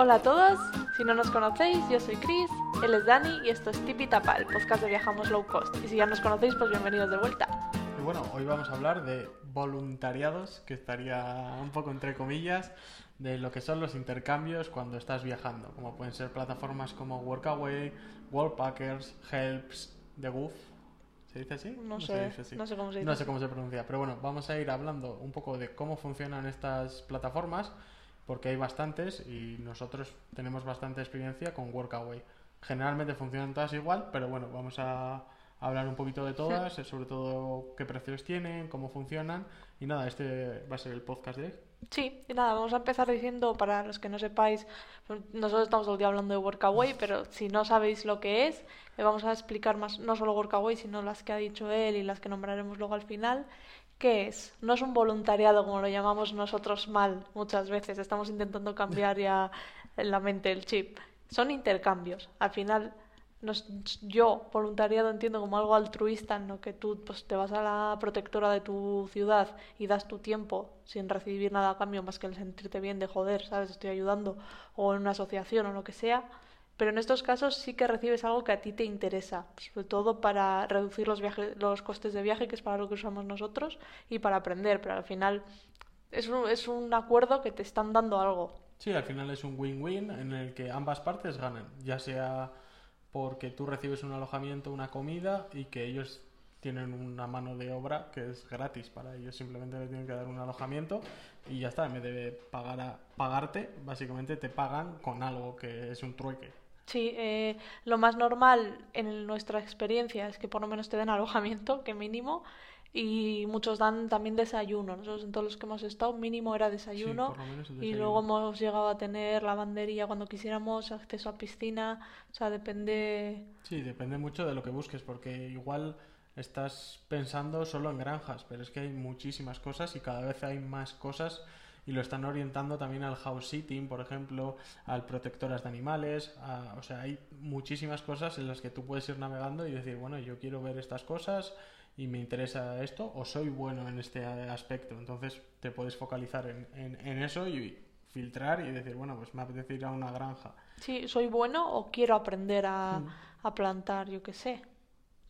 Hola a todos, si no nos conocéis, yo soy Chris, él es Dani y esto es Tipi Tapa, el podcast de Viajamos Low Cost. Y si ya nos conocéis, pues bienvenidos de vuelta. Y bueno, hoy vamos a hablar de voluntariados, que estaría un poco entre comillas, de lo que son los intercambios cuando estás viajando, como pueden ser plataformas como Workaway, Wallpackers, Helps, The Goof. ¿Se dice así? No, se sé, dice así. no sé cómo se dice. No sé cómo se pronuncia, pero bueno, vamos a ir hablando un poco de cómo funcionan estas plataformas, porque hay bastantes y nosotros tenemos bastante experiencia con Workaway. Generalmente funcionan todas igual, pero bueno, vamos a hablar un poquito de todas, sobre todo qué precios tienen, cómo funcionan y nada, este va a ser el podcast de hoy. Sí, y nada, vamos a empezar diciendo, para los que no sepáis, pues, nosotros estamos todo el día hablando de Workaway, pero si no sabéis lo que es, le vamos a explicar más, no solo Workaway, sino las que ha dicho él y las que nombraremos luego al final. ¿Qué es? No es un voluntariado como lo llamamos nosotros mal muchas veces, estamos intentando cambiar ya la mente el chip. Son intercambios. Al final, nos- yo voluntariado entiendo como algo altruista en lo que tú pues, te vas a la protectora de tu ciudad y das tu tiempo sin recibir nada a cambio más que el sentirte bien de joder, ¿sabes? Estoy ayudando o en una asociación o lo que sea. Pero en estos casos sí que recibes algo que a ti te interesa, sobre todo para reducir los viajes, los costes de viaje, que es para lo que usamos nosotros, y para aprender. Pero al final es un, es un acuerdo que te están dando algo. Sí, al final es un win-win en el que ambas partes ganan, ya sea porque tú recibes un alojamiento, una comida y que ellos tienen una mano de obra que es gratis para ellos, simplemente le tienen que dar un alojamiento y ya está, en vez de pagar pagarte, básicamente te pagan con algo que es un trueque. Sí, eh, lo más normal en nuestra experiencia es que por lo menos te den alojamiento, que mínimo, y muchos dan también desayuno. Nosotros en todos los que hemos estado, mínimo era desayuno, el y desayuno. luego hemos llegado a tener lavandería cuando quisiéramos, acceso a piscina, o sea, depende... Sí, depende mucho de lo que busques, porque igual estás pensando solo en granjas, pero es que hay muchísimas cosas y cada vez hay más cosas y lo están orientando también al house sitting, por ejemplo, al protectoras de animales, a- o sea, hay muchísimas cosas en las que tú puedes ir navegando y decir, bueno, yo quiero ver estas cosas y me interesa esto o soy bueno en este aspecto, entonces te puedes focalizar en, en- en eso y filtrar y decir, bueno, pues me apetece ir a una granja. Sí, soy bueno o quiero aprender a, Mm. a plantar, yo qué sé,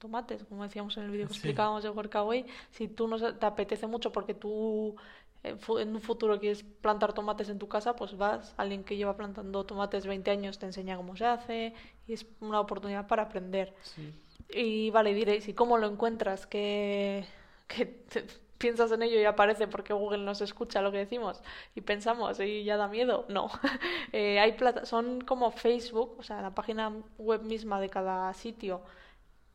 tomates, como decíamos en el vídeo que Sí. explicábamos de Workaway. Si tú no te apetece mucho porque tú en un futuro quieres plantar tomates en tu casa, pues vas, alguien que lleva plantando tomates 20 años te enseña cómo se hace y es una oportunidad para aprender. Sí. Y vale, diréis, ¿y cómo lo encuentras? Que, piensas en ello y aparece porque Google nos escucha lo que decimos y pensamos y ya da miedo. No. Eh, hay plata son como Facebook, o sea, la página web misma de cada sitio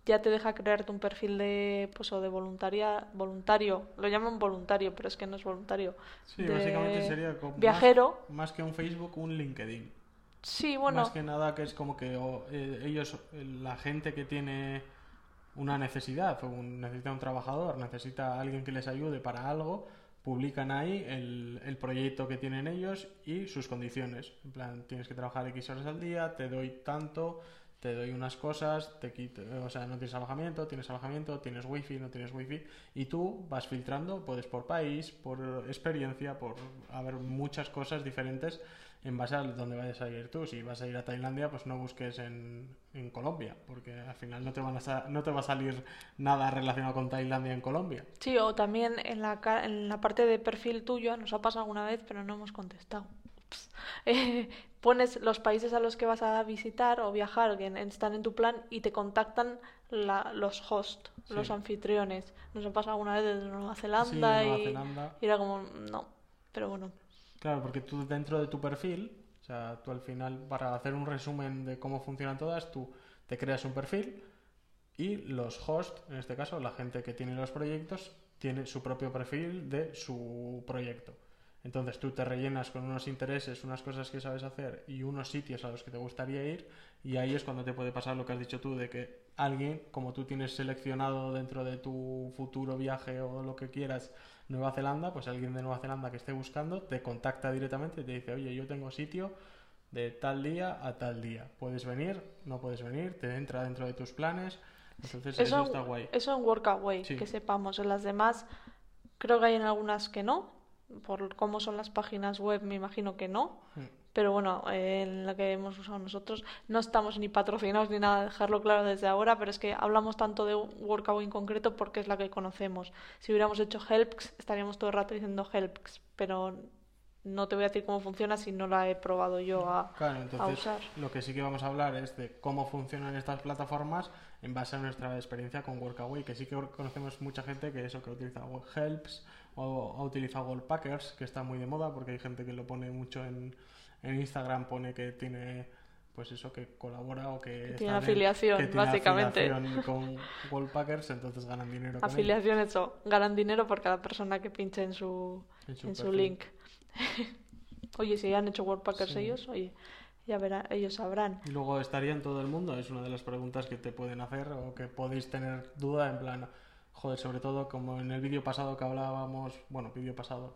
ya te deja crearte un perfil de, pues, o de voluntaria, voluntario. Lo llaman voluntario, pero es que no es voluntario. Sí, De básicamente sería como viajero. Más, que un Facebook, un LinkedIn. Sí, bueno, Más que nada que es como que o, eh, ellos, eh, la gente que tiene una necesidad o un- necesita un trabajador, necesita alguien que les ayude para algo, publican ahí el, el proyecto que tienen ellos y sus condiciones. En plan, tienes que trabajar X horas al día, te doy tanto, te doy unas cosas, te quito, o sea, no tienes alojamiento, tienes alojamiento, tienes wifi, no tienes wifi, y tú vas filtrando, puedes por país, por experiencia, por haber muchas cosas diferentes en base a dónde vayas a ir tú. Si vas a ir a Tailandia, pues no busques en, en Colombia, porque al final no te, van a no te va a salir nada relacionado con Tailandia en Colombia. Sí, o también en la, en la parte de perfil tuyo, nos ha pasado alguna vez, pero no hemos contestado. Eh, pones los países a los que vas a visitar o viajar que están en tu plan y te contactan la- los hosts, Sí. los anfitriones. Nos ha pasado alguna vez desde Nueva Sí, Zelanda Nueva y, Zelanda. y era como, no, pero bueno. Claro, porque tú dentro de tu perfil, o sea, tú al final, para hacer un resumen de cómo funcionan todas, tú te creas un perfil y los hosts, en este caso, la gente que tiene los proyectos, tiene su propio perfil de su proyecto. Entonces tú te rellenas con unos intereses, unas cosas que sabes hacer y unos sitios a los que te gustaría ir y ahí es cuando te puede pasar lo que has dicho tú, de que alguien, como tú tienes seleccionado dentro de tu futuro viaje o lo que quieras, Nueva Zelanda, pues alguien de Nueva Zelanda que esté buscando te contacta directamente y te dice, oye, yo tengo sitio de tal día a tal día. Puedes venir, no puedes venir, te entra dentro de tus planes. Entonces eso, Eso, está guay. eso en Workaway, Sí. que sepamos. En las demás, creo que hay en algunas que no. Por cómo son las páginas web, me imagino que no. Mm. Pero bueno, eh, en la que hemos usado nosotros, no estamos ni patrocinados ni nada, dejarlo claro desde ahora, pero es que hablamos tanto de Workaway en concreto porque es la que conocemos. Si hubiéramos hecho Helps, estaríamos todo el rato diciendo Helps, pero no te voy a decir cómo funciona si no la he probado yo a, Claro, a entonces usar. lo que sí que vamos a hablar es de cómo funcionan estas plataformas en base a nuestra experiencia con Workaway, que sí que conocemos mucha gente que eso que utiliza Helps o ha utilizado Wallpackers, que está muy de moda porque hay gente que lo pone mucho en, en Instagram, pone que tiene pues eso que colabora o que, está tiene en- afiliación, que tiene básicamente. afiliación con Wallpackers, entonces ganan dinero con Afiliación, eso, ganan dinero por cada persona que pinche en su, en su en link. oye, si han hecho Wordpackers Sí. ellos, oye, ya verán, ellos sabrán. Y luego estaría en todo el mundo, es una de las preguntas que te pueden hacer o que podéis tener duda en plan, joder, sobre todo como en el vídeo pasado que hablábamos, bueno, vídeo pasado,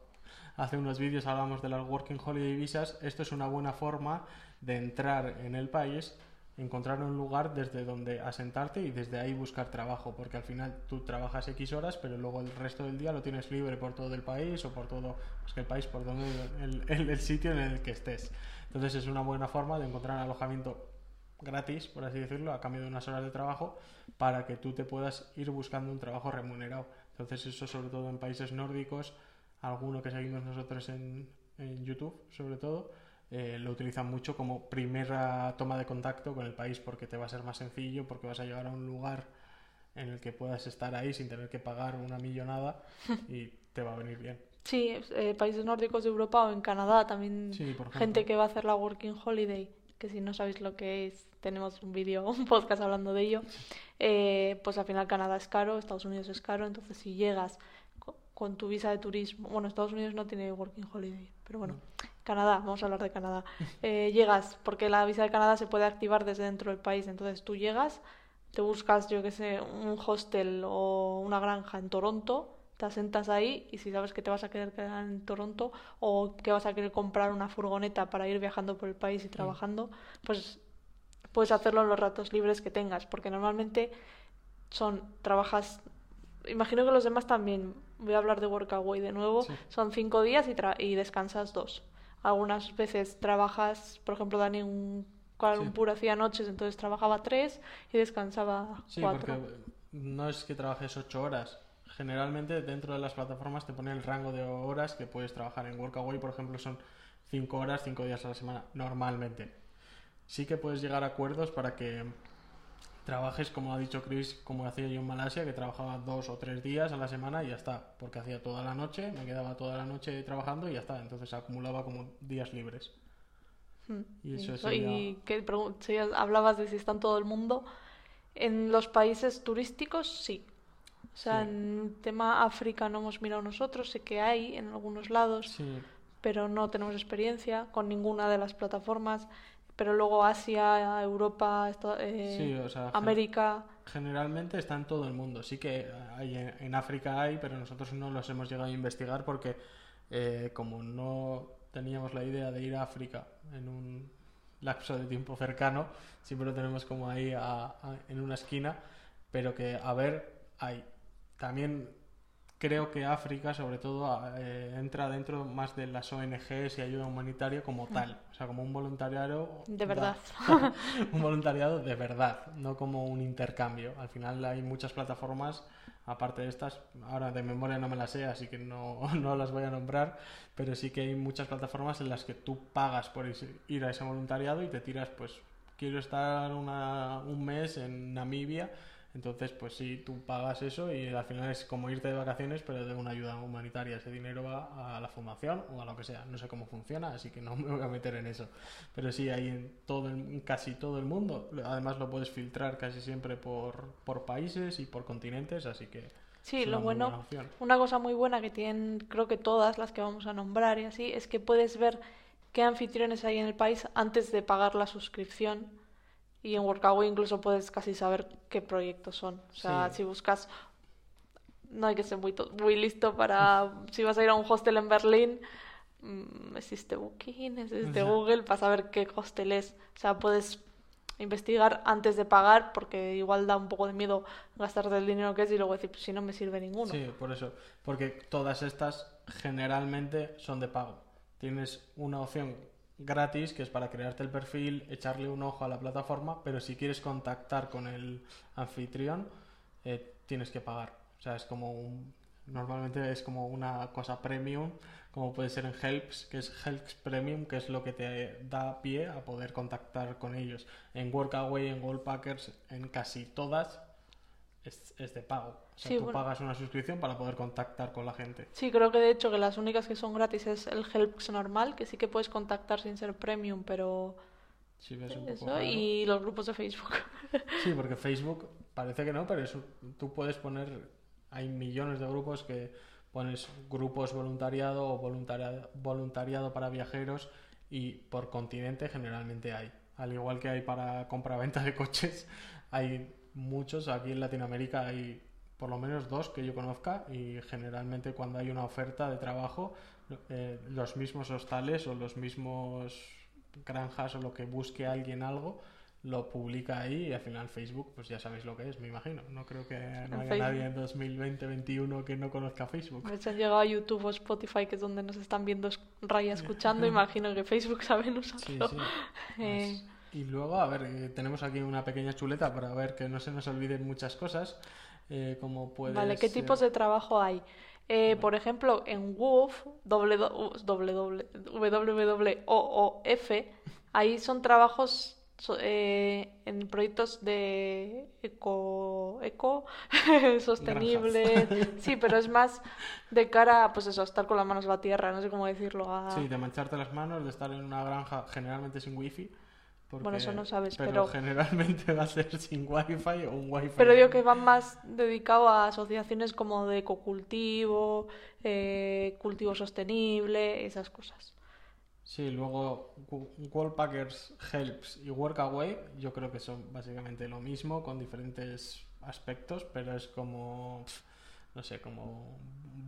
hace unos vídeos hablábamos de las Working Holiday Visas, esto es una buena forma de entrar en el país, encontrar un lugar desde donde asentarte y desde ahí buscar trabajo, porque al final tú trabajas X horas, pero luego el resto del día lo tienes libre por todo el país o por todo, pues el país, por donde el- el sitio en el que estés. Entonces es una buena forma de encontrar alojamiento gratis, por así decirlo, a cambio de unas horas de trabajo, para que tú te puedas ir buscando un trabajo remunerado. Entonces eso sobre todo en países nórdicos, alguno que seguimos nosotros en, en YouTube, sobre todo, eh, lo utilizan mucho como primera toma de contacto con el país porque te va a ser más sencillo, porque vas a llegar a un lugar en el que puedas estar ahí sin tener que pagar una millonada y te va a venir bien. Sí, eh, países nórdicos de Europa o en Canadá también Sí, por ejemplo. gente que va a hacer la Working Holiday, que si no sabéis lo que es, tenemos un vídeo, un podcast hablando de ello. Eh, pues al final Canadá es caro, Estados Unidos es caro, entonces si llegas co- con tu visa de turismo, bueno, Estados Unidos no tiene Working Holiday, pero bueno, Canadá, vamos a hablar de Canadá. Eh, llegas, porque la visa de Canadá se puede activar desde dentro del país, entonces tú llegas, te buscas, yo que sé, un hostel o una granja en Toronto, te asentas ahí y si sabes que te vas a querer quedar en Toronto o que vas a querer comprar una furgoneta para ir viajando por el país y trabajando, pues puedes hacerlo en los ratos libres que tengas, porque normalmente son, trabajas, imagino que los demás también, voy a hablar de Workaway de nuevo, Sí. son cinco días y, tra- y descansas dos. Algunas veces trabajas, por ejemplo, Dani Sí. Lumpur hacía noches, entonces trabajaba tres y descansaba Sí, cuatro. porque no es que trabajes ocho horas. Generalmente dentro de las plataformas te pone el rango de horas que puedes trabajar. En Workaway, por ejemplo, son cinco horas, cinco días a la semana, normalmente. Sí que puedes llegar a acuerdos para que trabajes, como ha dicho Chris, como hacía yo en Malasia, que trabajaba dos o tres días a la semana y ya está. Porque hacía toda la noche, me quedaba toda la noche trabajando y ya está. Entonces acumulaba como días libres. Mm, Y eso sería- y que si hablabas de si está en todo el mundo. En los países turísticos, sí. O sea, Sí. en tema África no hemos mirado nosotros, sé que hay en algunos lados, Sí, pero no tenemos experiencia con ninguna de las plataformas. Pero luego Asia, Europa, esta- eh, sí, o sea, gen- América. Generalmente está en todo el mundo. Sí que hay en, en África hay, pero nosotros no los hemos llegado a investigar porque eh, como no teníamos la idea de ir a África en un lapso de tiempo cercano, siempre lo tenemos como ahí a- a- en una esquina, pero que a ver, hay. También creo que África, sobre todo, eh, entra dentro más de las ONGs y ayuda humanitaria como tal, o sea, como un voluntariado De da- verdad. un voluntariado de verdad, no como un intercambio. Al final hay muchas plataformas, aparte de estas, ahora de memoria no me las sé, así que no, no las voy a nombrar, pero sí que hay muchas plataformas en las que tú pagas por ir a ese voluntariado y te tiras, pues, quiero estar una- un mes en Namibia. Entonces, pues sí, tú pagas eso y al final es como irte de vacaciones, pero de una ayuda humanitaria. Ese dinero va a la fundación o a lo que sea. No sé cómo funciona, así que no me voy a meter en eso. Pero sí, hay en todo en casi todo el mundo. Además lo puedes filtrar casi siempre por, por países y por continentes, así que Sí, es lo bueno, una cosa muy buena que tienen, creo que todas las que vamos a nombrar y así, es que puedes ver qué anfitriones hay en el país antes de pagar la suscripción. Y en Workaway incluso puedes casi saber qué proyectos son. O sea, Sí. si buscas, no hay que ser muy, muy listo para, si vas a ir a un hostel en Berlín, mm, existe Booking, existe. Google para saber qué hostel es. O sea, puedes investigar antes de pagar porque igual da un poco de miedo gastarte el dinero que es y luego decir, pues si no me sirve ninguno. Sí, por eso. Porque todas estas generalmente son de pago. Tienes una opción gratis que es para crearte el perfil, echarle un ojo a la plataforma, pero si quieres contactar con el anfitrión, eh, tienes que pagar. O sea, es como un, normalmente es como una cosa premium, como puede ser en Helps, que es Helps Premium, que es lo que te da pie a poder contactar con ellos. En Workaway, en Wallpackers, en casi todas es de pago. O sea, Sí, tú bueno. pagas una suscripción para poder contactar con la gente. Sí, creo que de hecho que las únicas que son gratis es el Helps normal, que sí que puedes contactar sin ser premium, pero Si ves un poco eso, raro. y los grupos de Facebook. Sí, porque Facebook parece que no, pero es un- tú puedes poner, hay millones de grupos que pones grupos voluntariado o voluntariado, voluntariado para viajeros y por continente generalmente hay. Al igual que hay para compra-venta de coches, hay muchos. Aquí en Latinoamérica hay por lo menos dos que yo conozca y generalmente cuando hay una oferta de trabajo, eh, los mismos hostales o los mismos granjas o lo que busque alguien algo lo publica ahí y al final Facebook, pues ya sabéis lo que es, me imagino. No creo que no haya Facebook. nadie en 2020-21 que no conozca Facebook. Me han llegado a YouTube o Spotify, que es donde nos están viendo Raya escuchando, imagino que Facebook saben usarlo. sí. Eh, Pues- y luego, a ver, eh, tenemos aquí una pequeña chuleta para ver que no se nos olviden muchas cosas, eh, como puede Vale, ¿qué ser- tipos de trabajo hay? Eh, por ejemplo, en WOOF, WWOOF, ahí son trabajos eh, en proyectos de eco, eco sostenible. Sí, pero es más de cara a, pues eso, a estar con las manos a la tierra, no sé cómo decirlo. a- Sí, de mancharte las manos, de estar en una granja generalmente sin wifi. Porque, Bueno, eso no sabes, pero, pero- generalmente va a ser sin wifi o un wifi. Pero digo que van más dedicado a asociaciones como de ecocultivo, eh, cultivo sostenible, esas cosas. Sí, luego Wallpackers, Helps y Workaway, yo creo que son básicamente lo mismo con diferentes aspectos, pero es como, no sé, como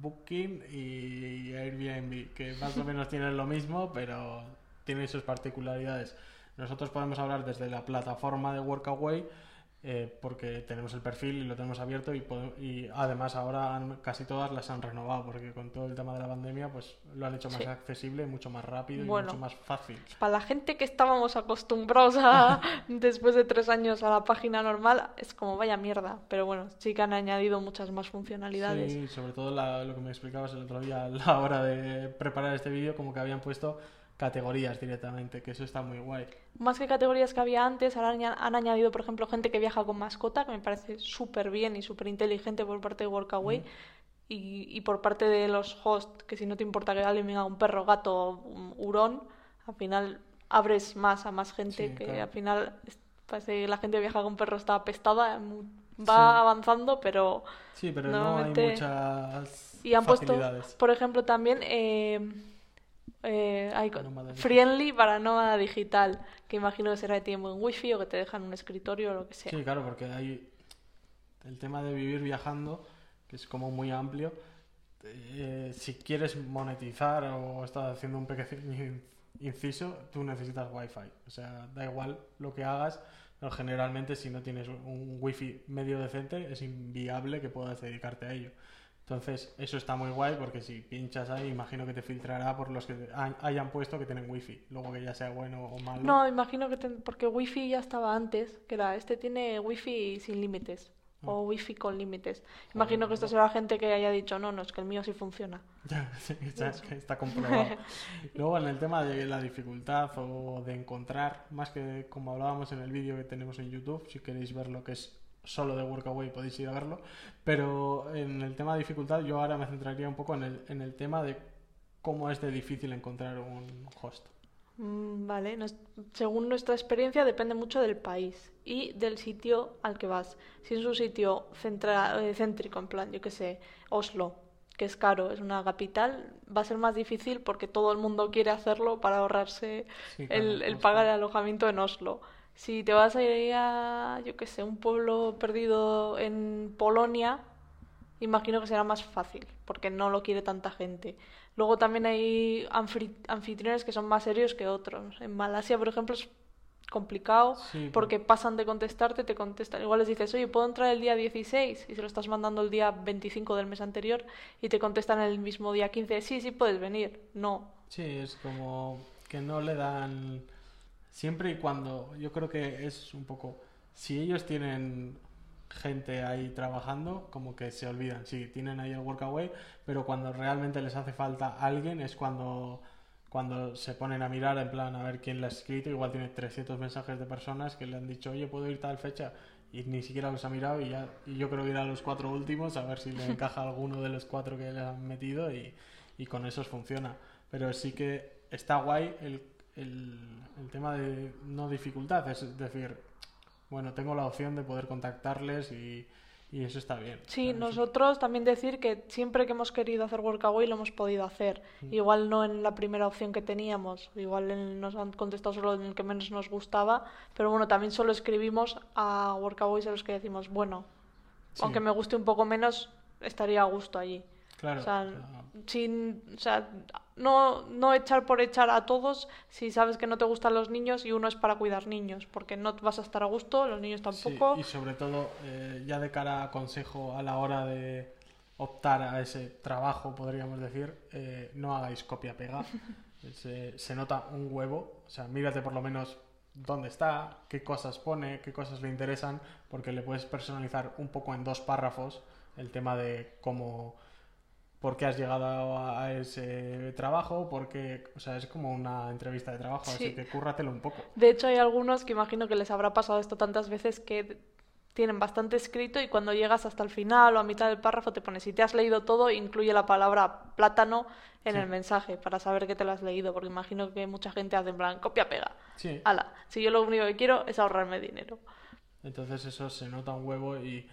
Booking y Airbnb, que más o menos tienen lo mismo, pero tienen sus particularidades. Nosotros podemos hablar desde la plataforma de Workaway, eh, porque tenemos el perfil y lo tenemos abierto y, y además ahora han- casi todas las han renovado, porque con todo el tema de la pandemia pues lo han hecho más Sí. accesible, mucho más rápido y mucho más fácil. Para la gente que estábamos acostumbrados a, después de tres años a la página normal, es como vaya mierda. Pero bueno, sí que han añadido muchas más funcionalidades. Sí, sobre todo la- lo que me explicabas el otro día a la hora de preparar este vídeo, como que habían puesto categorías directamente, que eso está muy guay. Más que categorías que había antes, ahora han añadido, por ejemplo, gente que viaja con mascota, que me parece súper bien y súper inteligente por parte de Workaway. Y, y por parte de los hosts, que si no te importa que alguien venga un perro, gato, un hurón, al final abres más a más gente, Sí, que claro. al final parece que la gente que viaja con perro está apestada, va Sí. avanzando, pero... Sí, pero no hay muchas Y han puesto, por ejemplo, también eh, eh, hay Nómada friendly para nómada digital, que imagino que será que tiene buen wifi o que te dejan un escritorio o lo que sea. Sí, claro, porque hay el tema de vivir viajando, que es como muy amplio. Eh, si quieres monetizar o estás haciendo un pequeño in- inciso, tú necesitas wifi. O sea, da igual lo que hagas, pero generalmente si no tienes un wifi medio decente, es inviable que puedas dedicarte a ello. Entonces, eso está muy guay porque si pinchas ahí, imagino que te filtrará por los que hay- hayan puesto que tienen wifi. Luego que ya sea bueno o malo. No, imagino que ten- porque wifi ya estaba antes, que era este tiene wifi sin límites o wifi con límites. Imagino que esto será gente que haya dicho, no, no, es que el mío sí funciona. Ya, sí, ya es que está comprobado. Luego en el tema de la dificultad o de encontrar, más que como hablábamos en el vídeo que tenemos en YouTube, si queréis ver lo que es solo de Workaway podéis ir a verlo, pero en el tema de dificultad yo ahora me centraría un poco en el, en el tema de cómo es de difícil encontrar un host. Mm, Vale, nos- según nuestra experiencia depende mucho del país y del sitio al que vas. Si es un sitio centra- eh, céntrico, en plan, yo qué sé, Oslo, que es caro, es una capital, va a ser más difícil porque todo el mundo quiere hacerlo para ahorrarse Sí, claro, el, el pagar el alojamiento en Oslo. Si te vas a ir a, yo qué sé, un pueblo perdido en Polonia, imagino que será más fácil, porque no lo quiere tanta gente. Luego también hay anfitriones que son más serios que otros. En Malasia, por ejemplo, es complicado Sí, porque pasan de contestarte, te contestan. Igual les dices, oye, ¿puedo entrar el día 16? Y se lo estás mandando el día 25 del mes anterior y te contestan el mismo día 15, sí, sí, puedes venir. No. Sí, es como que no le dan siempre y cuando yo creo que es un poco si ellos tienen gente ahí trabajando como que se olvidan. Sí tienen ahí el workaway pero cuando realmente les hace falta alguien es cuando cuando se ponen a mirar en plan a ver quién le ha escrito. Igual tiene 300 mensajes de personas que le han dicho oye puedo ir tal fecha y ni siquiera los ha mirado y ya y yo creo que ir a los cuatro últimos a ver si le encaja alguno de los cuatro que le han metido y, y con esos funciona. Pero sí que está guay el, el, el tema de no dificultad, es decir, bueno, tengo la opción de poder contactarles y, y eso está bien. Sí, nosotros también decir que siempre que hemos querido hacer Workaway lo hemos podido hacer. Igual no en la primera opción que teníamos, igual en- nos han contestado solo en el que menos nos gustaba, pero bueno, también solo escribimos a Workaways a los que decimos, bueno, Sí. aunque me guste un poco menos, estaría a gusto allí. Claro, O sea, sin, o sea, no, no echar por echar a todos si sabes que no te gustan los niños y uno es para cuidar niños, porque no vas a estar a gusto, los niños sí, tampoco. y sobre todo, eh, ya de cara a consejo a la hora de optar a ese trabajo, podríamos decir, eh, no hagáis copia-pega. se, se nota un huevo, o sea, mírate por lo menos dónde está, qué cosas pone, qué cosas le interesan, porque le puedes personalizar un poco en dos párrafos el tema de cómo, por qué has llegado a, ese trabajo, porque, o sea, es como una entrevista de trabajo, Sí. así que cúrratelo un poco. De hecho, hay algunos que imagino que les habrá pasado esto tantas veces que tienen bastante escrito y cuando llegas hasta el final o a mitad del párrafo te pone, si te has leído todo, incluye la palabra plátano en Sí. el mensaje para saber que te lo has leído, porque imagino que mucha gente hace en plan copia-pega. Sí, Ala, si yo lo único que quiero es ahorrarme dinero. entonces eso se nota un huevo y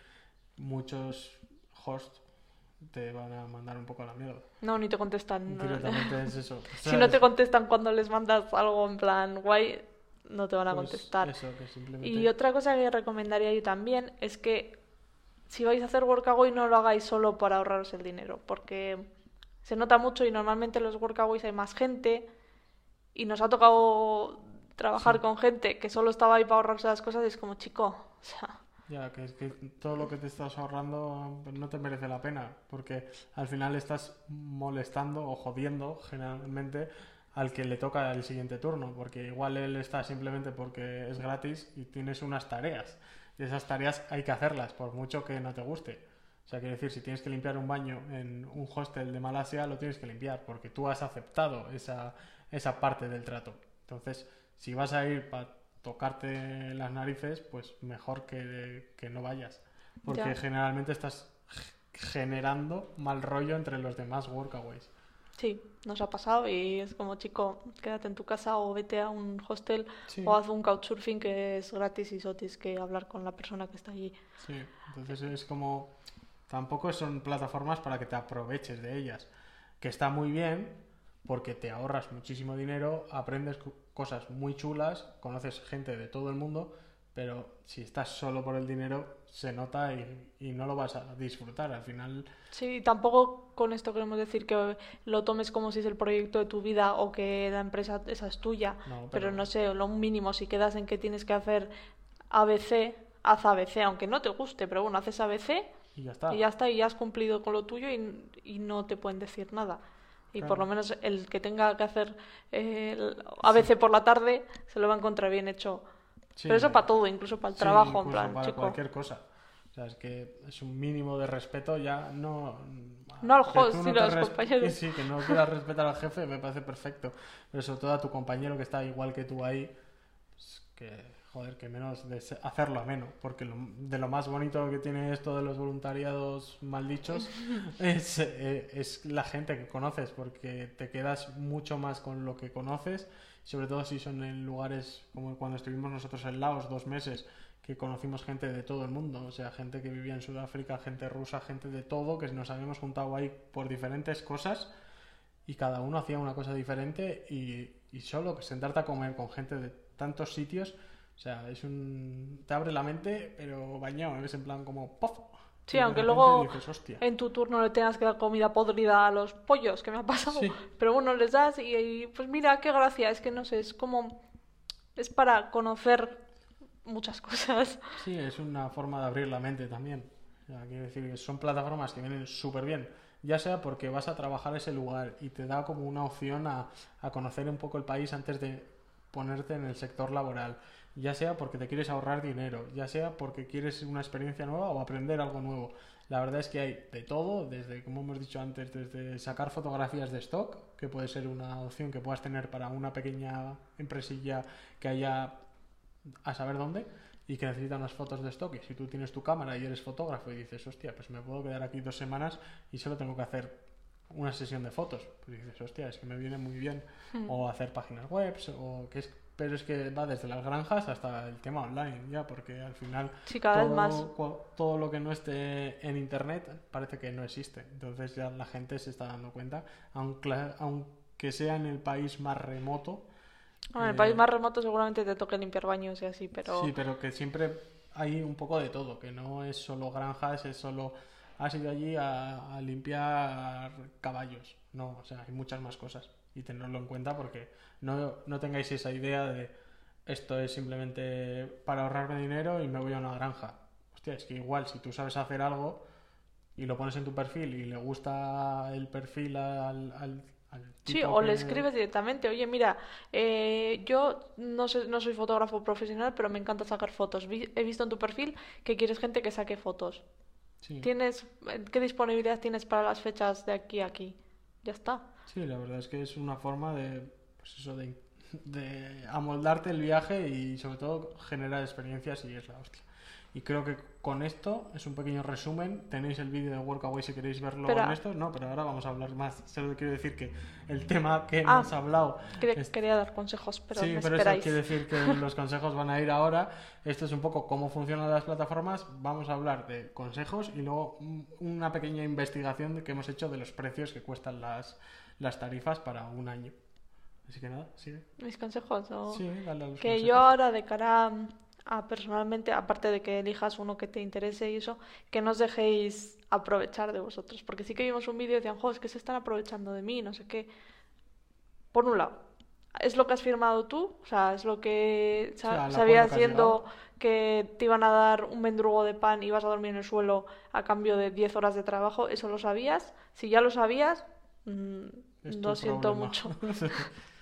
muchos hosts te van a mandar un poco a la mierda. No, ni te contestan. Directamente es eso. Si no te contestan cuando les mandas algo en plan guay, no te van a Pues contestar. Eso, que simplemente... Y otra cosa que recomendaría yo también es que si vais a hacer Workaway no lo hagáis solo para ahorraros el dinero, porque se nota mucho y normalmente en los Workaways hay más gente y nos ha tocado trabajar Sí. con gente que solo estaba ahí para ahorrarse las cosas y es como chico, o sea, Ya, que es que todo lo que te estás ahorrando no te merece la pena, porque al final estás molestando o jodiendo generalmente al que le toca el siguiente turno, porque igual él está simplemente porque es gratis y tienes unas tareas, y esas tareas hay que hacerlas, por mucho que no te guste. O sea, quiero decir, si tienes que limpiar un baño en un hostel de Malasia, lo tienes que limpiar, porque tú has aceptado esa, esa parte del trato. Entonces, si vas a ir para tocarte las narices, pues mejor que, que no vayas. Porque Ya. generalmente estás generando mal rollo entre los demás workaways. sí, nos ha pasado y es como chico, quédate en tu casa o vete a un hostel Sí, o haz un couchsurfing que es gratis y solo tienes que hablar con la persona que está allí. sí. Entonces es como... Tampoco son plataformas para que te aproveches de ellas. Que está muy bien porque te ahorras muchísimo dinero, aprendes cosas muy chulas, conoces gente de todo el mundo, pero si estás solo por el dinero se nota y, y no lo vas a disfrutar. Al final Sí, tampoco con esto queremos decir que lo tomes como si es el proyecto de tu vida o que la empresa esa es tuya, No, pero pero- no sé, lo mínimo, si quedas en que tienes que hacer ABC, haz ABC, aunque no te guste, pero bueno, haces ABC y ya está. y ya está, y ya has cumplido con lo tuyo y, y no te pueden decir nada. Y por Claro. lo menos el que tenga que hacer eh, el ABC por la tarde se lo va a encontrar bien hecho. Sí, pero eso sí. para todo, incluso para el Sí, trabajo, en plan, para chico. cualquier cosa. O sea, es que es un mínimo de respeto ya no... No al host, sino a los compañeros. Sí, que no quieras respetar al jefe me parece perfecto. Pero sobre todo a tu compañero que está igual que tú ahí, pues que, joder, que menos de hacerlo ameno. Porque lo- de lo más bonito que tiene esto de los voluntariados maldichos es, eh, es la gente que conoces, porque te quedas mucho más con lo que conoces, sobre todo si son en lugares como cuando estuvimos nosotros en Laos dos meses, que conocimos gente de todo el mundo, o sea, gente que vivía en Sudáfrica, gente rusa, gente de todo, que nos habíamos juntado ahí por diferentes cosas y cada uno hacía una cosa diferente y, y solo sentarte a comer con gente de tantos sitios, o sea, es un... te abre la mente, pero bañado, es en plan como ¡pof! Sí, aunque luego en tu turno le tengas que dar comida podrida a los pollos, que me ha pasado. Sí. Pero bueno, les das y, y, pues mira, qué gracia, es que no sé, es como es para conocer muchas cosas. Sí, es una forma de abrir la mente también. O sea, quiero decir que son plataformas que vienen súper bien, ya sea porque vas a trabajar ese lugar y te da como una opción a, a conocer un poco el país antes de ponerte en el sector laboral, ya sea porque te quieres ahorrar dinero, ya sea porque quieres una experiencia nueva o aprender algo nuevo. La verdad es que hay de todo, desde, como hemos dicho antes, desde sacar fotografías de stock, que puede ser una opción que puedas tener para una pequeña empresilla que haya a saber dónde y que necesita unas fotos de stock. Y si tú tienes tu cámara y eres fotógrafo y dices, hostia, pues me puedo quedar aquí dos semanas y solo tengo que hacer una sesión de fotos, pues dices, hostia, es que me viene muy bien. Hmm. O hacer páginas web, o que es pero es que va desde las granjas hasta el tema online, ya, porque al final Sí, cada vez todo, más. cua- todo lo que no esté en internet parece que no existe. Entonces ya la gente se está dando cuenta, aunque, sea en el país más remoto. En el eh, país más remoto seguramente te toque limpiar baños y así, pero Sí, pero que siempre hay un poco de todo, que no es solo granjas, es solo has ido allí a, a limpiar caballos. No, o sea, hay muchas más cosas y tenerlo en cuenta porque no, no tengáis esa idea de esto es simplemente para ahorrarme dinero y me voy a una granja. Hostia, es que igual si tú sabes hacer algo y lo pones en tu perfil y le gusta el perfil al, al, Sí, o le escribes directamente, oye, mira, eh, yo no sé, no soy fotógrafo profesional, pero me encanta sacar fotos. Vi- he visto en tu perfil que quieres gente que saque fotos. Sí. ¿Tienes, qué disponibilidad tienes para las fechas de aquí a aquí? Ya está. Sí, la verdad es que es una forma de, pues eso, de, de amoldarte el viaje y sobre todo generar experiencias y es la hostia. Y creo que con esto es un pequeño resumen. Tenéis el vídeo de Workaway si queréis verlo Espera. en esto. No, pero ahora vamos a hablar más. Solo quiero decir que el tema que Ah, hemos hablado Quería, es- quería dar consejos, pero sí, me pero eso esperáis. quiere decir que los consejos van a ir ahora. Esto es un poco cómo funcionan las plataformas. Vamos a hablar de consejos y luego un- una pequeña investigación que hemos hecho de los precios que cuestan las, las tarifas para un año. Así que nada, sigue. Mis consejos. o- Sí, dale a los Que consejos. yo ahora de cara a, personalmente, aparte de que elijas uno que te interese y eso, que no os dejéis aprovechar de vosotros. Porque sí que vimos un vídeo y decían, jo, es que se están aprovechando de mí, no sé qué. Por un lado, es lo que has firmado tú, o sea, es lo que sabías siendo que te iban a dar un mendrugo de pan y vas a dormir en el suelo a cambio de 10 horas de trabajo, eso lo sabías. Si ya lo sabías, mm, tu lo siento problema. mucho.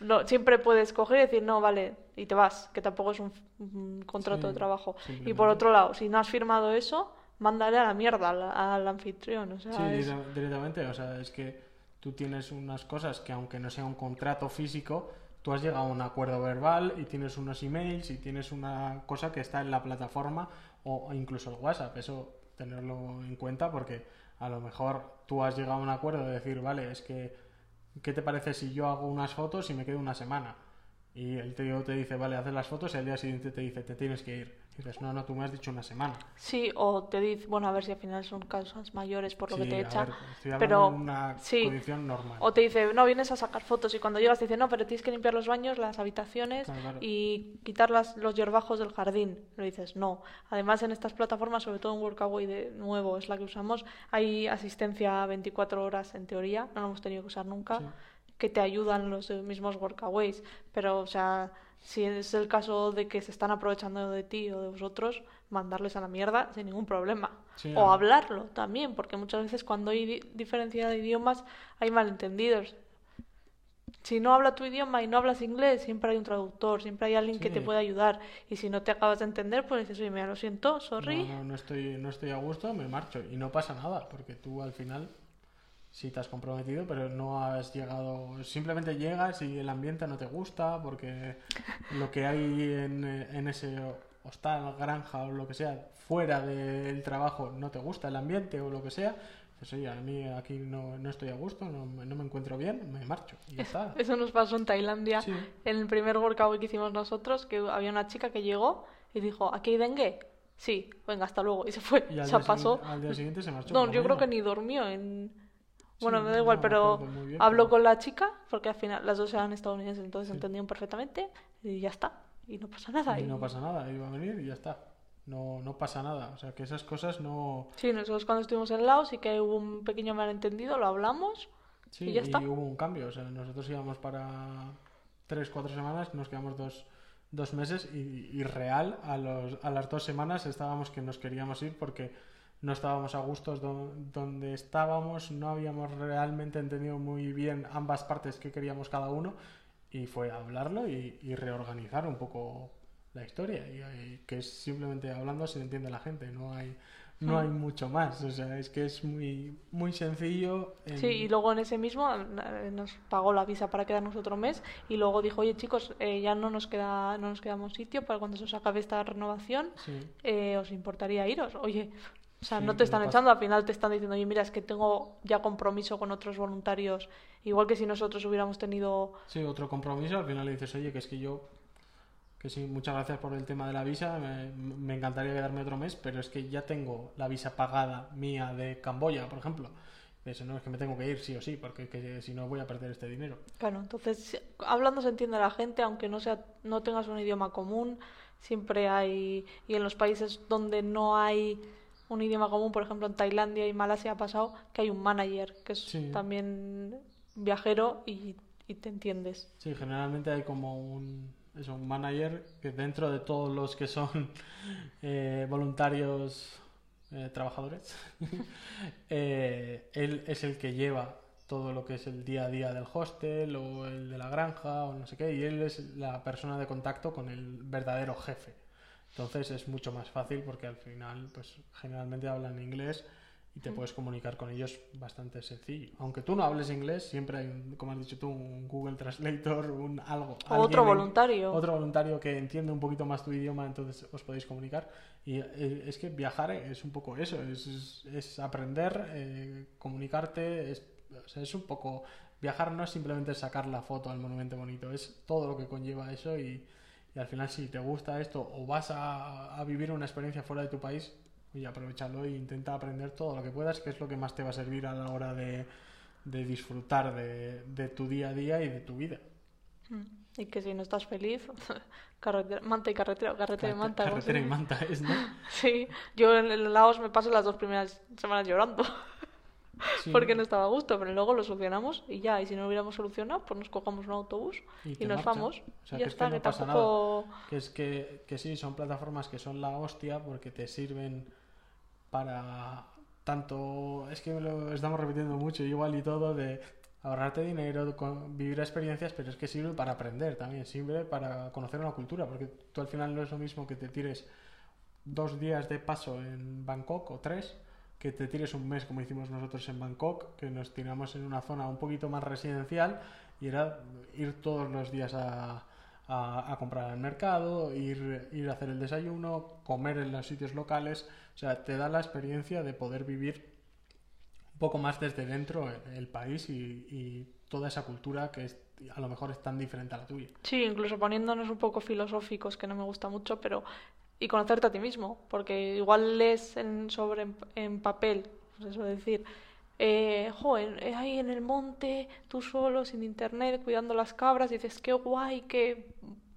No, siempre puedes coger y decir, no, vale, y te vas, que tampoco es un, un contrato Sí, de trabajo. Y por otro lado, si no has firmado eso, mándale a la mierda al, al anfitrión. O sea, Sí, es- directamente. O sea, es que tú tienes unas cosas que aunque no sea un contrato físico, tú has llegado a un acuerdo verbal y tienes unos emails y tienes una cosa que está en la plataforma o incluso el WhatsApp. Eso tenerlo en cuenta porque a lo mejor tú has llegado a un acuerdo de decir, vale, es que, ¿qué te parece si yo hago unas fotos y me quedo una semana? Y el tío te dice, vale, haces las fotos y al día siguiente te dice, te tienes que ir. Dices, no, no, tú me has dicho una semana. Sí, o te dice, bueno, a ver si al final son causas mayores por lo que Sí, te a echa. ver, estoy pero de una sí. condición normal. O te dice, no, vienes a sacar fotos y cuando llegas te dice, no, pero tienes que limpiar los baños, las habitaciones Claro, claro. y quitar las, los hierbajos del jardín. Le dices, no. Además, en estas plataformas, sobre todo en Workaway de nuevo, es la que usamos, hay asistencia 24 horas en teoría, no lo hemos tenido que usar nunca, Sí. que te ayudan los mismos Workaways. Pero, o sea, si es el caso de que se están aprovechando de ti o de vosotros, mandarles a la mierda sin ningún problema. Sí, o hablarlo también, porque muchas veces cuando hay di- diferencia de idiomas hay malentendidos. Si no habla tu idioma y no hablas inglés, siempre hay un traductor, siempre hay alguien que te puede ayudar. Y si no te acabas de entender, pues dices, oye, mira, lo siento, No, sorry. no, no estoy, no estoy a gusto, me marcho. Y no pasa nada, porque tú al final sí te has comprometido, pero no has llegado. Simplemente llegas y el ambiente no te gusta, porque lo que hay en, en ese hostal, granja o lo que sea, fuera del trabajo, no te gusta el ambiente o lo que sea. Pues oye, a mí aquí no, no estoy a gusto, no, me- no me encuentro bien, me marcho. Y ya está. Eso nos pasó en Tailandia, Sí. en el primer workout que hicimos nosotros, que había una chica que llegó y dijo, ¿aquí hay dengue? Sí, venga, hasta luego. Y se fue, Y al, se día pasó. al día siguiente se marchó. No, yo creo que ni durmió en... Bueno, me da igual, pero bien, pero- con la chica, porque al final las dos eran estadounidenses, entonces Sí. entendían perfectamente, y ya está. Y no pasa nada. Y y- no pasa nada, iba a venir y ya está. No, no pasa nada. O sea, que esas cosas no... Sí, nosotros cuando estuvimos en Laos sí que hubo un pequeño malentendido, lo hablamos. Sí, Y ya está. hubo un cambio. O sea, nosotros íbamos para tres, cuatro semanas, nos quedamos dos, dos meses y, y real a, los, a las dos semanas estábamos que nos queríamos ir porque no estábamos a gustos do- donde estábamos, no habíamos realmente entendido muy bien ambas partes que queríamos cada uno y fue hablarlo y, y reorganizar un poco la historia y, y que es simplemente hablando se entiende la gente, no hay no hay mucho más, o sea, es que es muy muy sencillo. en- Sí, y luego en ese mismo eh, nos pagó la visa para quedarnos otro mes y luego dijo, oye chicos, eh, ya no nos queda no nos quedamos sitio para cuando se os acabe esta renovación, Sí. eh, ¿os importaría iros? Oye, o sea, Sí, no te están echando, al final te están diciendo, oye, mira, es que tengo ya compromiso con otros voluntarios, igual que si nosotros hubiéramos tenido... Sí, otro compromiso, al final le dices, oye, que es que yo, que sí, muchas gracias por el tema de la visa, me, me encantaría quedarme otro mes, pero es que ya tengo la visa pagada mía de Camboya, por ejemplo. Dices, no, es que me tengo que ir sí o sí, porque es que si no voy a perder este dinero. Claro, entonces, hablando se entiende la gente, aunque no sea, no tengas un idioma común, siempre hay, y en los países donde no hay un idioma común, por ejemplo en Tailandia y Malasia ha pasado que hay un manager que es Sí. también viajero y, y te entiendes. Sí, generalmente hay como un, eso, un manager que dentro de todos los que son eh, voluntarios eh, trabajadores, eh, él es el que lleva todo lo que es el día a día del hostel o el de la granja o no sé qué, y él es la persona de contacto con el verdadero jefe. Entonces es mucho más fácil porque al final, pues generalmente hablan inglés y te puedes comunicar con ellos bastante sencillo. Aunque tú no hables inglés, siempre hay, un- como has dicho tú, un Google Translator, un algo. O otro en- voluntario. otro voluntario que entiende un poquito más tu idioma, entonces os podéis comunicar. Y eh, es que viajar es un poco eso, es, es- es aprender, eh, comunicarte, es, o sea, es un poco... Viajar no es simplemente sacar la foto al monumento bonito, es todo lo que conlleva eso y, y al final si te gusta esto o vas a, a vivir una experiencia fuera de tu país, y aprovechalo e intenta aprender todo lo que puedas, que es lo que más te va a servir a la hora de, de disfrutar de, de tu día a día y de tu vida. Mm. Y que si no estás feliz, carretera, manta y carretera, carretera y manta. carretera y manta es, ¿no? Sí, yo en el Laos me paso las dos primeras semanas llorando Sí. porque no estaba a gusto, pero luego lo solucionamos y ya, y si no lo hubiéramos solucionado, pues nos cogemos un autobús Y nos vamos. O sea, y ya que es que está, no que pasa tampoco... Que es que, que sí, son plataformas que son la hostia porque te sirven para tanto, es que lo estamos repitiendo mucho, igual y todo, de ahorrarte dinero, vivir experiencias, pero es que sirve para aprender también, sirve para conocer una cultura, porque tú al final no es lo mismo que te tires dos días de paso en Bangkok o tres, que te tires un mes como hicimos nosotros en Bangkok, que nos tiramos en una zona un poquito más residencial y era ir todos los días a, a, a comprar al mercado, ir, ir a hacer el desayuno, comer en los sitios locales, o sea, te da la experiencia de poder vivir un poco más desde dentro el, el país y, y toda esa cultura que es, a lo mejor es tan diferente a la tuya. Sí, incluso poniéndonos un poco filosóficos, que no me gusta mucho, pero... Y conocerte a ti mismo, porque igual lees en, sobre en, en papel, pues eso decir, eh, eh, ahí en el monte, tú solo, sin internet, cuidando las cabras, y dices, qué guay, que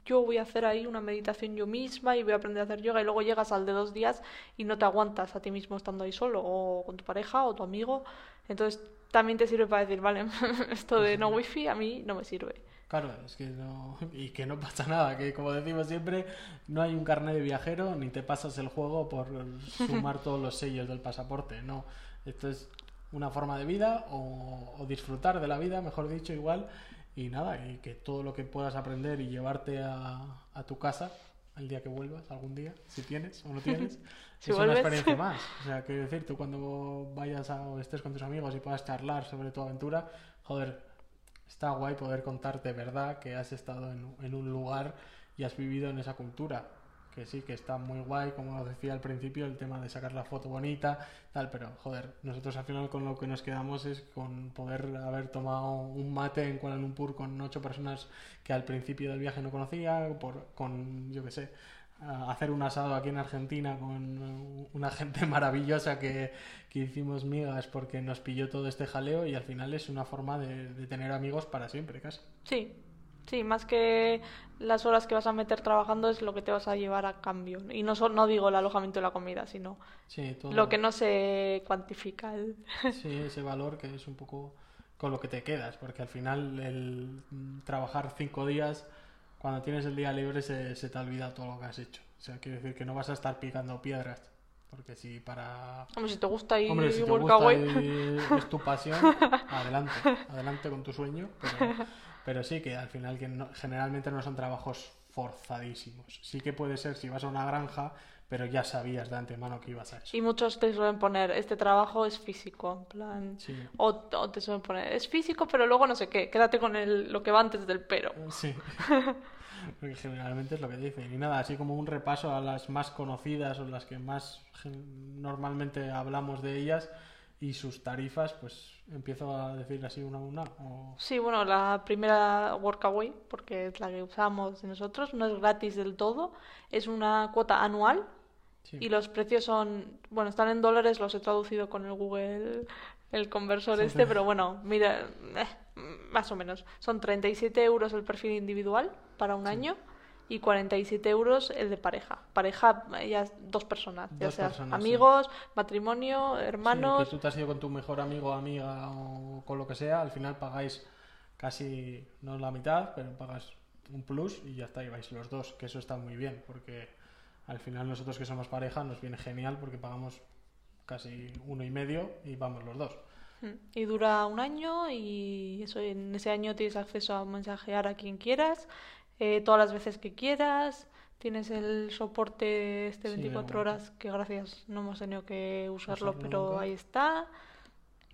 yo voy a hacer ahí una meditación yo misma y voy a aprender a hacer yoga, y luego llegas al de dos días y no te aguantas a ti mismo estando ahí solo, o con tu pareja, o tu amigo, entonces también te sirve para decir, vale, esto de no wifi a mí no me sirve. Claro, es que no. Y que no pasa nada, que como decimos siempre, no hay un carnet de viajero ni te pasas el juego por sumar todos los sellos del pasaporte. No. Esto es una forma de vida o, o disfrutar de la vida, mejor dicho, igual. Y nada, y que todo lo que puedas aprender y llevarte a, a tu casa el día que vuelvas, algún día, si tienes o no tienes, Si es vuelves. una experiencia más. O sea, quiero decir, tú cuando vayas a, o estés con tus amigos y puedas charlar sobre tu aventura, joder, está guay poder contar de verdad que has estado en, un lugar y has vivido en esa cultura. Que sí, que está muy guay, como decía al principio, el tema de sacar la foto bonita, tal, pero joder, nosotros al final con lo que nos quedamos es con poder haber tomado un mate en Kuala Lumpur con ocho personas que al principio del viaje no conocía, por, con, yo qué sé, a hacer un asado aquí en Argentina con una gente maravillosa que, que hicimos migas porque nos pilló todo este jaleo y al final es una forma de, de tener amigos para siempre casi. Sí, sí, más que las horas que vas a meter trabajando es lo que te vas a llevar a cambio. Y no, so- no digo el alojamiento y la comida, sino Sí, todo, lo que no se cuantifica. el- sí, ese valor que es un poco con lo que te quedas, porque al final el trabajar cinco días cuando tienes el día libre se, se te olvida todo lo que has hecho. O sea, quiere decir que no vas a estar picando piedras. Porque si para... Hombre, si te gusta y Hombre, si te gusta es tu pasión, adelante, adelante con tu sueño. Pero, pero sí que al final que no- generalmente no son trabajos forzadísimos. Sí que puede ser si vas a una granja, pero ya sabías de antemano que ibas a eso. Y muchos te suelen poner, este trabajo es físico, en plan... Sí, O, o te suelen poner, es físico, pero luego no sé qué, quédate con el, lo que va antes del pero. sí. Porque generalmente es lo que dicen. Y nada, así como un repaso a las más conocidas o las que más normalmente hablamos de ellas y sus tarifas, pues empiezo a decir así una a una. O... Sí, bueno, la primera Workaway, porque es la que usamos nosotros, no es gratis del todo, es una cuota anual Sí. y los precios son, bueno, están en dólares, los he traducido con el Google, el conversor Sí, este, sí. pero bueno, mira, eh, más o menos. Son 37 euros el perfil individual para un año y 47 euros el de pareja. Pareja, ya es dos personas, ya Dos sea personas, sí. amigos, matrimonio, Sí, hermanos. que tú te has ido con tu mejor amigo, amiga o con lo que sea, al final pagáis casi, no la mitad, pero pagas un plus y ya está, y vais los dos, que eso está muy bien, porque al final nosotros que somos pareja nos viene genial porque pagamos casi uno y medio y vamos los dos. Mm, Y dura un año y eso, en ese año tienes acceso a mensajear a quien quieras, eh, todas las veces que quieras, tienes el soporte este Sí, 24 el- horas que gracias no hemos tenido que usarlo, Usarlo pero nunca. ahí está.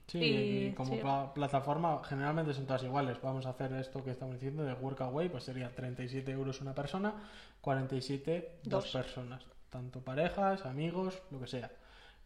Sí, Y- y como sí. pla- plataforma generalmente son todas iguales. Vamos a hacer esto que estamos diciendo de Workaway, pues sería 37 euros una persona, 47 dos, Dos. personas, tanto parejas, amigos, lo que sea.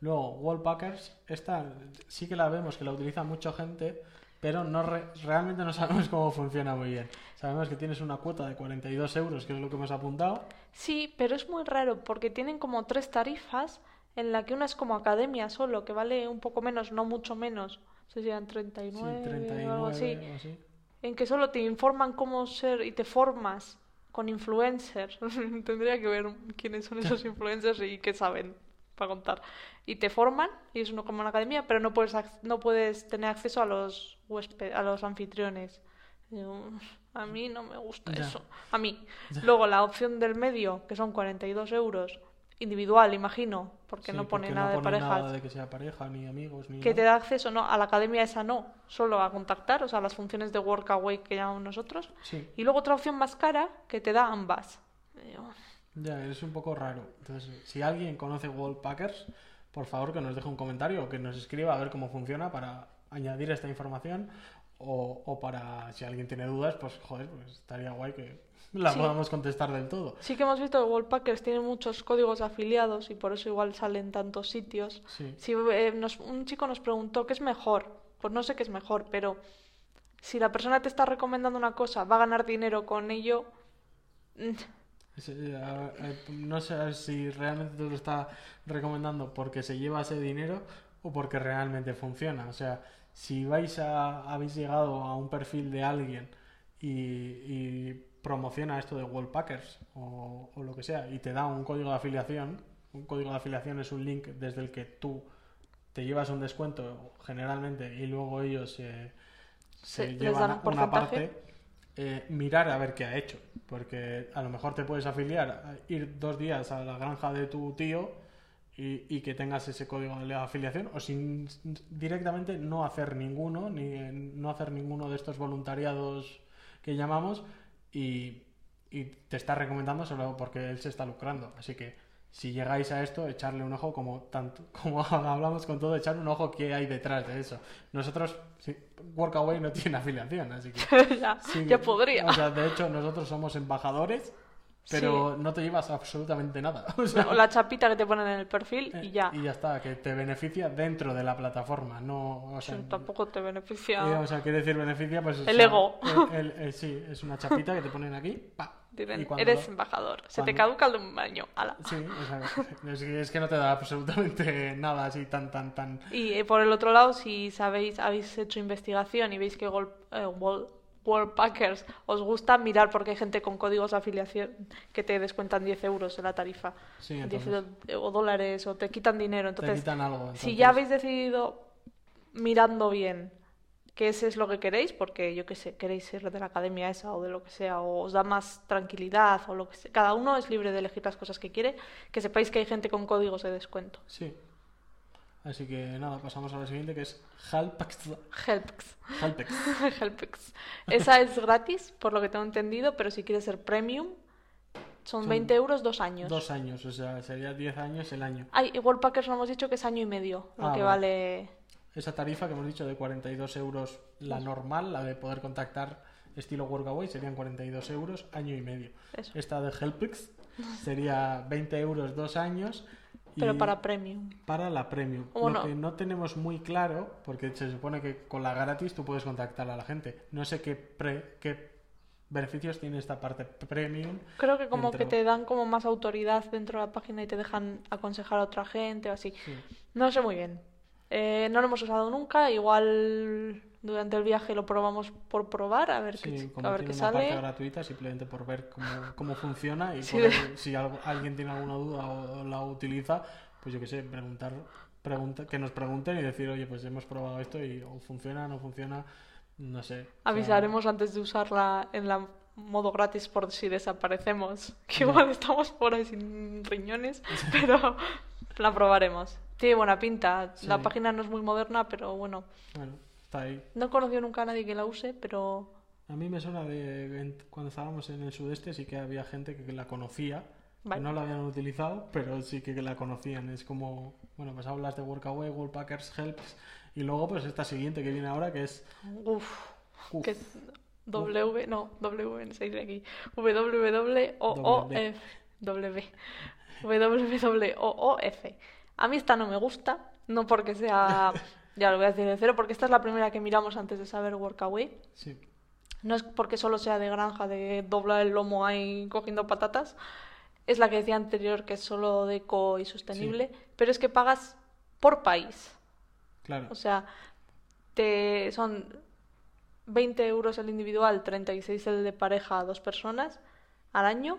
Luego, Wallpackers, esta sí que la vemos que la utiliza mucha gente, pero no re- realmente no sabemos cómo funciona muy bien. Sabemos que tienes una cuota de 42 euros, que es lo que hemos apuntado. Sí, pero es muy raro porque tienen como tres tarifas en la que una es como academia solo, que vale un poco menos, no mucho menos. No sé si eran Sí, 39 o 39 algo así. o así. En que solo te informan cómo ser y te formas con influencers. Tendría que ver quiénes son esos influencers y qué saben para contar. Y te forman, y es uno como una academia, pero no puedes, no puedes tener acceso a los huéspedes, a los anfitriones. Yo, a mí no me gusta Ya. eso. A mí. Luego la opción del medio, que son 42 euros, individual, imagino, porque Sí, no pone porque nada no de pone parejas nada de que sea pareja, ni amigos, ni que te da acceso no a la academia esa no, solo a contactar, o sea, las funciones de Workaway que llamamos nosotros. Sí, Y luego otra opción más cara que te da ambas. Yo, ya, es un poco raro. Entonces, si alguien conoce Wallpackers, por favor que nos deje un comentario o que nos escriba a ver cómo funciona para añadir esta información o, o para, si alguien tiene dudas, pues joder, pues estaría guay que la Sí. podamos contestar del todo. Sí que hemos visto que Wallpackers tiene muchos códigos afiliados y por eso igual salen tantos sitios. Sí, Si eh, nos- un chico nos preguntó qué es mejor, pues no sé qué es mejor, pero si la persona te está recomendando una cosa, va a ganar dinero con ello, mm, eh, a- no sé si realmente te lo está recomendando porque se lleva ese dinero o porque realmente funciona. O sea, si vais a, habéis llegado a un perfil de alguien y, y promociona esto de Wallpackers o, o lo que sea y te da un código de afiliación, un código de afiliación es un link desde el que tú te llevas un descuento generalmente y luego ellos eh, se llevan una parte eh, mirar a ver qué ha hecho. Porque a lo mejor te puedes afiliar, ir dos días a la granja de tu tío y, y que tengas ese código de afiliación, o sin directamente no hacer ninguno, ni no hacer ninguno de estos voluntariados que llamamos, y, y te está recomendando solo porque él se está lucrando. Así que si llegáis a esto, echarle un ojo, como tanto como hablamos con todo, echar un ojo qué hay detrás de eso. Nosotros, sí, Workaway no tiene afiliación, así que ya, Sí, ya podría. O sea, de hecho, nosotros somos embajadores, pero no te llevas absolutamente nada. O sea, O la chapita que te ponen en el perfil eh, y ya. Y ya está, que te beneficia dentro de la plataforma, no. O sea, Sí, tampoco te beneficia. eh, o sea, quiere decir beneficia, pues. o El sea, ego. el- el- el- sí, es una chapita que te ponen aquí. pa, Dicen, y cuando eres embajador. Se te cuando- caduca el de un año. ala. Sí, o sea, es, que- es que no te da absolutamente nada así tan, tan, tan. Y eh, por el otro lado, si sabéis, habéis hecho investigación y veis que Gol- eh, Wall- Wallpackers os gusta, mirar porque hay gente con códigos de afiliación que te descuentan 10 euros en la tarifa. Sí, 10 entonces. o o dólares o te quitan dinero. Te Entonces, quitan algo. si ya habéis decidido mirando bien que ese es lo que queréis, porque yo qué sé, queréis ser de la academia esa o de lo que sea, o os da más tranquilidad o lo que sea. Cada uno es libre de elegir las cosas que quiere, que sepáis que hay gente con códigos de descuento. Sí. Así que nada, pasamos a la siguiente que es Halpex. Helpx. Halpex. Helpx. Esa es gratis, por lo que tengo entendido, pero si quieres ser premium, son, Son 20 euros dos años. Dos años, o sea, sería 10 años el año. Ay, igual Packers no hemos dicho que es año y medio, lo Ah, que vale. Esa tarifa que hemos dicho de 42 euros, la normal, la de poder contactar estilo Workaway, serían 42 euros, año y medio. Eso. Esta de Helpix sería 20 euros dos años. Pero para premium. para la premium. ¿Cómo Lo no? que no tenemos muy claro, porque se supone que con la gratis tú puedes contactar a la gente. No sé qué, pre- qué beneficios tiene esta parte premium. Creo que como que te dan como más autoridad dentro de la página y te dejan aconsejar a otra gente o así. Sí. No sé muy bien. Eh, no lo hemos usado nunca. Igual durante el viaje lo probamos por probar a ver Sí, qué, como a ver tiene qué una parte sale. gratuita, simplemente por ver cómo, cómo funciona y Sí, poder- si algo- alguien tiene alguna duda o la utiliza, pues yo qué sé, preguntar, pregunta, que nos pregunten y decir, oye, pues hemos probado esto y o funciona, no funciona, no sé. O sea, Avisaremos antes de usarla en la modo gratis por si desaparecemos. Que Ya. igual estamos por ahí sin riñones, pero la probaremos. Tiene buena pinta. La página no es muy moderna, pero bueno. Bueno, está ahí. No he conocido nunca a nadie que la use, pero A mí me suena de en- cuando estábamos en el sudeste sí que había gente que la conocía, Vale. que no la habían utilizado, pero sí que la conocían. Es como, bueno, pues hablas de Workaway, Worldpackers, Helps y luego pues esta siguiente que viene ahora que es uff. uf, que W, no, W, no sé aquí. W O O F W W O O F. A mí esta no me gusta, no porque sea, ya lo voy a decir de cero, porque esta es la primera que miramos antes de saber Workaway. sí, No es porque solo sea de granja, de doblar el lomo ahí cogiendo patatas. Es la que decía anterior, que es solo de eco y sostenible. Pero es que pagas por país. claro. O sea, te son 20 euros el individual, 36 el de pareja a dos personas al año,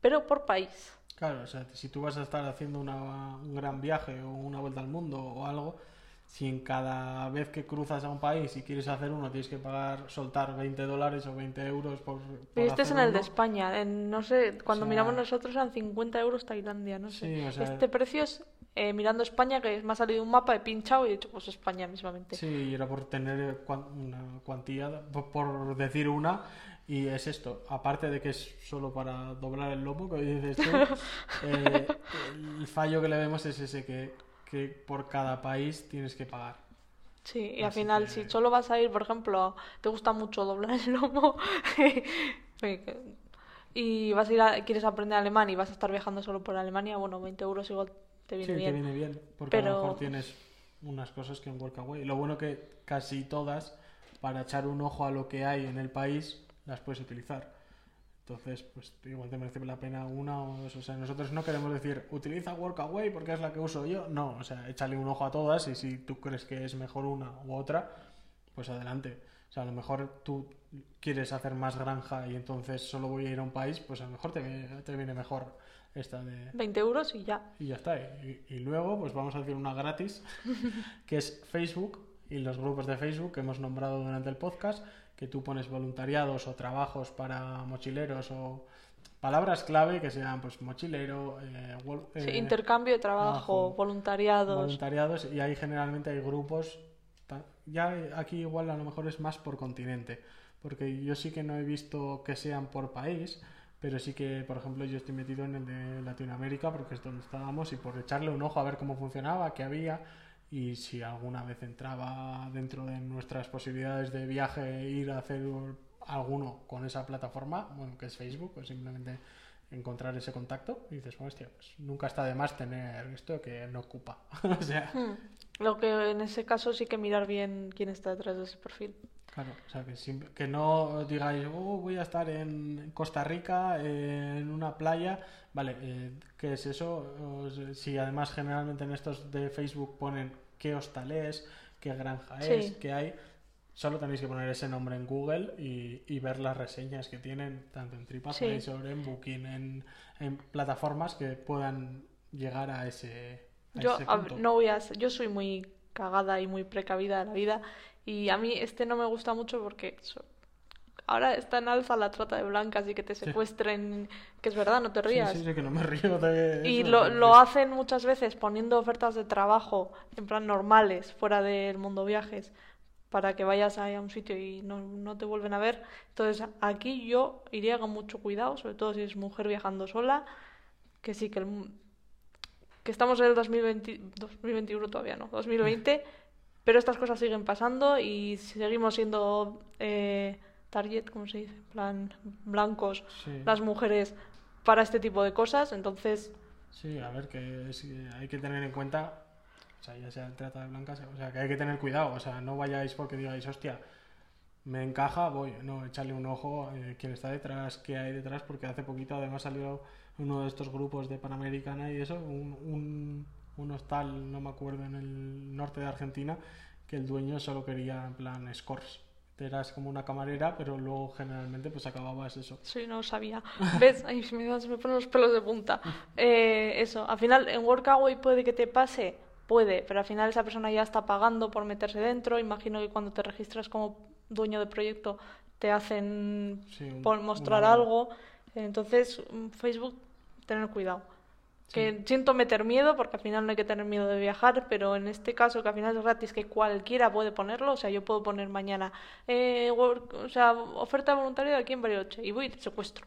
pero por país. Claro, o sea, si tú vas a estar haciendo una- un gran viaje o una vuelta al mundo o algo, si en cada vez que cruzas a un país y quieres hacer uno tienes que pagar, soltar 20 dólares o 20 euros por, por Pero este es en hacer el de uno, España. En, no sé, cuando sea- miramos nosotros eran 50 euros Tailandia, no sé. Sí, o sea- Este precio es eh, mirando España, que me ha salido un mapa, he pinchado y he dicho, pues España mismamente. Sí, y era por tener cuan- una cuantía, por, por decir una, y es esto, aparte de que es solo para doblar el lomo, que dices tú, eh, el fallo que le vemos es ese, que, que por cada país tienes que pagar. Sí, y al Así final, que- si solo vas a ir, por ejemplo, te gusta mucho doblar el lomo y vas a ir a- quieres aprender alemán y vas a estar viajando solo por Alemania, bueno, 20 euros igual te Sí, viene te bien. viene bien, porque a Pero- lo mejor tienes unas cosas que en Workaway. Lo bueno que casi todas, para echar un ojo a lo que hay en el país, las puedes utilizar. Entonces, pues igual te merece la pena una o dos. O sea, nosotros no queremos decir, utiliza Workaway porque es la que uso yo. No, o sea, échale un ojo a todas y si tú crees que es mejor una u otra, pues adelante. O sea, a lo mejor tú quieres hacer más granja y entonces solo voy a ir a un país, pues a lo mejor te, viene- te viene mejor esta de, 20 euros y ya. y ya está. Y, y luego, pues vamos a hacer una gratis, que es Facebook y los grupos de Facebook que hemos nombrado durante el podcast, que tú pones voluntariados o trabajos para mochileros o palabras clave que sean pues mochilero, eh, wol- Sí, eh, intercambio de trabajo, trabajo, voluntariados. voluntariados y ahí generalmente hay grupos. Ya aquí igual a lo mejor es más por continente, porque yo sí que no he visto que sean por país, pero sí que, por ejemplo, yo estoy metido en el de Latinoamérica porque es donde estábamos y por echarle un ojo a ver cómo funcionaba, qué había y si alguna vez entraba dentro de nuestras posibilidades de viaje ir a hacer alguno con esa plataforma, bueno, que es Facebook, o simplemente encontrar ese contacto y dices, hostia, pues nunca está de más tener esto que no ocupa. o sea, Hmm. Lo que en ese caso sí que mirar bien quién está detrás de ese perfil. claro, o sea, que, sim- que no digáis, oh, voy a estar en Costa Rica, en una playa, vale, eh, ¿qué es eso? Os- si además generalmente en estos de Facebook ponen qué hostal es, qué granja es, Sí. qué hay, solo tenéis que poner ese nombre en Google y, y ver las reseñas que tienen, tanto en TripAdvisor, en Booking, en, en plataformas que puedan llegar a ese, a Yo ese punto. no voy a yo soy muy cagada y muy precavida de la vida Y a mí este no me gusta mucho porque ahora está en alza la trata de blancas y que te secuestren, que es verdad, no te rías. sí, sí, que no me río de Y lo, hacen muchas veces poniendo ofertas de trabajo, en plan normales, fuera del mundo viajes, para que vayas ahí a un sitio y no, no te vuelven a ver. Entonces, aquí yo iría con mucho cuidado, sobre todo si es mujer viajando sola, que sí, que, el que estamos en el 2020, 2021 todavía no, 2020, pero estas cosas siguen pasando y seguimos siendo eh, target, ¿cómo se dice? Plan, blancos Sí. las mujeres para este tipo de cosas, entonces Sí, a ver, que es- que hay que tener en cuenta, o sea, ya sea el trata de blancas, o sea, que hay que tener cuidado, o sea, no vayáis porque digáis, hostia, me encaja, voy, no, echarle un ojo eh, quién está detrás, qué hay detrás, porque hace poquito además salió uno de estos grupos de Panamericana y eso, un, un, un hostal, no me acuerdo, en el norte de Argentina, que el dueño solo quería, en plan, scores. Eras como una camarera, pero luego generalmente pues acababas eso. sí, no sabía. ¿Ves? Ay, se me, me ponen los pelos de punta. Eh, eso, al final en Workaway puede que te pase, puede, pero al final esa persona ya está pagando por meterse dentro. Imagino que cuando te registras como dueño de proyecto te hacen Sí, un- por mostrar una- algo. Entonces, mm, Facebook, tener cuidado. Que siento meter miedo porque al final no hay que tener miedo de viajar, pero en este caso que al final es gratis, que cualquiera puede ponerlo, o sea, yo puedo poner mañana, eh, work- o sea, oferta voluntaria aquí en Bariloche y voy y te secuestro.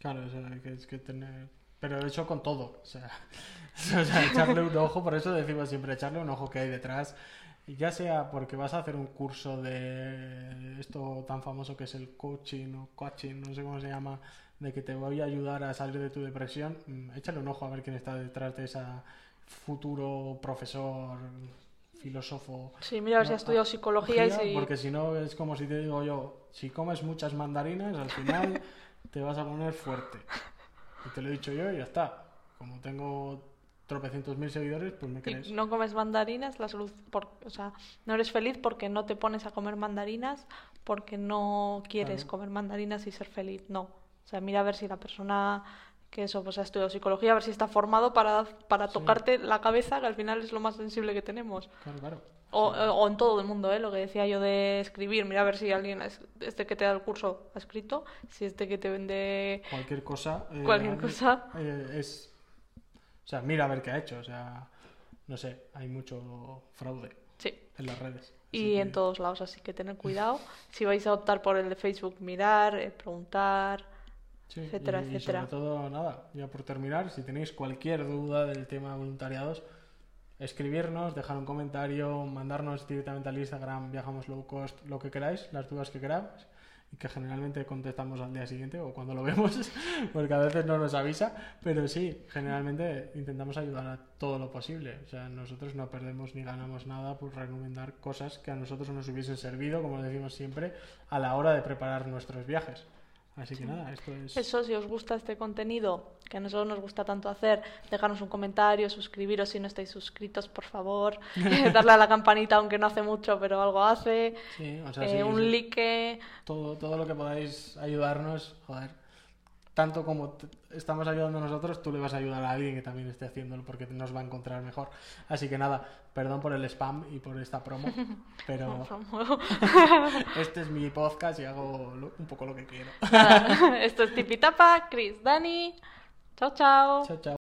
Claro, o sea, que es que tener... Pero eso con todo, o sea, o sea, echarle un ojo, por eso decimos siempre echarle un ojo que hay detrás, ya sea porque vas a hacer un curso de esto tan famoso que es el coaching o coaching, no sé cómo se llama, de que te voy a ayudar a salir de tu depresión, mm, échale un ojo a ver quién está detrás de ese futuro profesor, filósofo. Sí, mira si has estudiado ah, psicología y si... Porque si no es como si te digo yo, si comes muchas mandarinas, al final te vas a poner fuerte. Y te lo he dicho yo y ya está. Como tengo tropecientos mil seguidores, pues me y crees. no comes mandarinas, la salud, por- o sea, no eres feliz porque no te pones a comer mandarinas, porque no quieres Claro. comer mandarinas y ser feliz, no. O sea, mira a ver si la persona que eso pues ha estudiado psicología, a ver si está formado para, para tocarte la cabeza, que al final es lo más sensible que tenemos. Claro, claro. O, o en todo el mundo, ¿eh? Lo que decía yo de escribir. Mira a ver si alguien, es- este que te da el curso ha escrito, si este que te vende Cualquier cosa. eh, cualquier cosa. eh, es. O sea, mira a ver qué ha hecho. O sea, no sé, hay mucho fraude Sí. en las redes. Y en todos lados, así que tened cuidado. Si vais a optar por el de Facebook, mirar, eh, preguntar. Sí, etcétera, y, etcétera. sobre todo, nada, ya por terminar, si tenéis cualquier duda del tema de voluntariados, escribirnos, dejar un comentario, mandarnos directamente al Instagram, viajamos low cost, lo que queráis, las dudas que queráis, y que generalmente contestamos al día siguiente o cuando lo vemos, porque a veces no nos avisa, pero sí, generalmente intentamos ayudar a todo lo posible. O sea, nosotros no perdemos ni ganamos nada por recomendar cosas que a nosotros nos hubiesen servido, como decimos siempre, a la hora de preparar nuestros viajes. Así que nada, esto es... Eso, si os gusta este contenido, que a nosotros nos gusta tanto hacer, dejarnos un comentario, suscribiros si no estáis suscritos, por favor. Darle a la campanita, aunque no hace mucho, pero algo hace. Sí, o sea, Eh, sí, un like. todo, todo lo que podáis ayudarnos, joder. Tanto como estamos ayudando nosotros, tú le vas a ayudar a alguien que también esté haciéndolo porque nos va a encontrar mejor. Así que nada, perdón por el spam y por esta promo, pero este es mi podcast y hago un poco lo que quiero. Esto es Tipitapa, Chris, Dani. Chao, chao. chao, chao.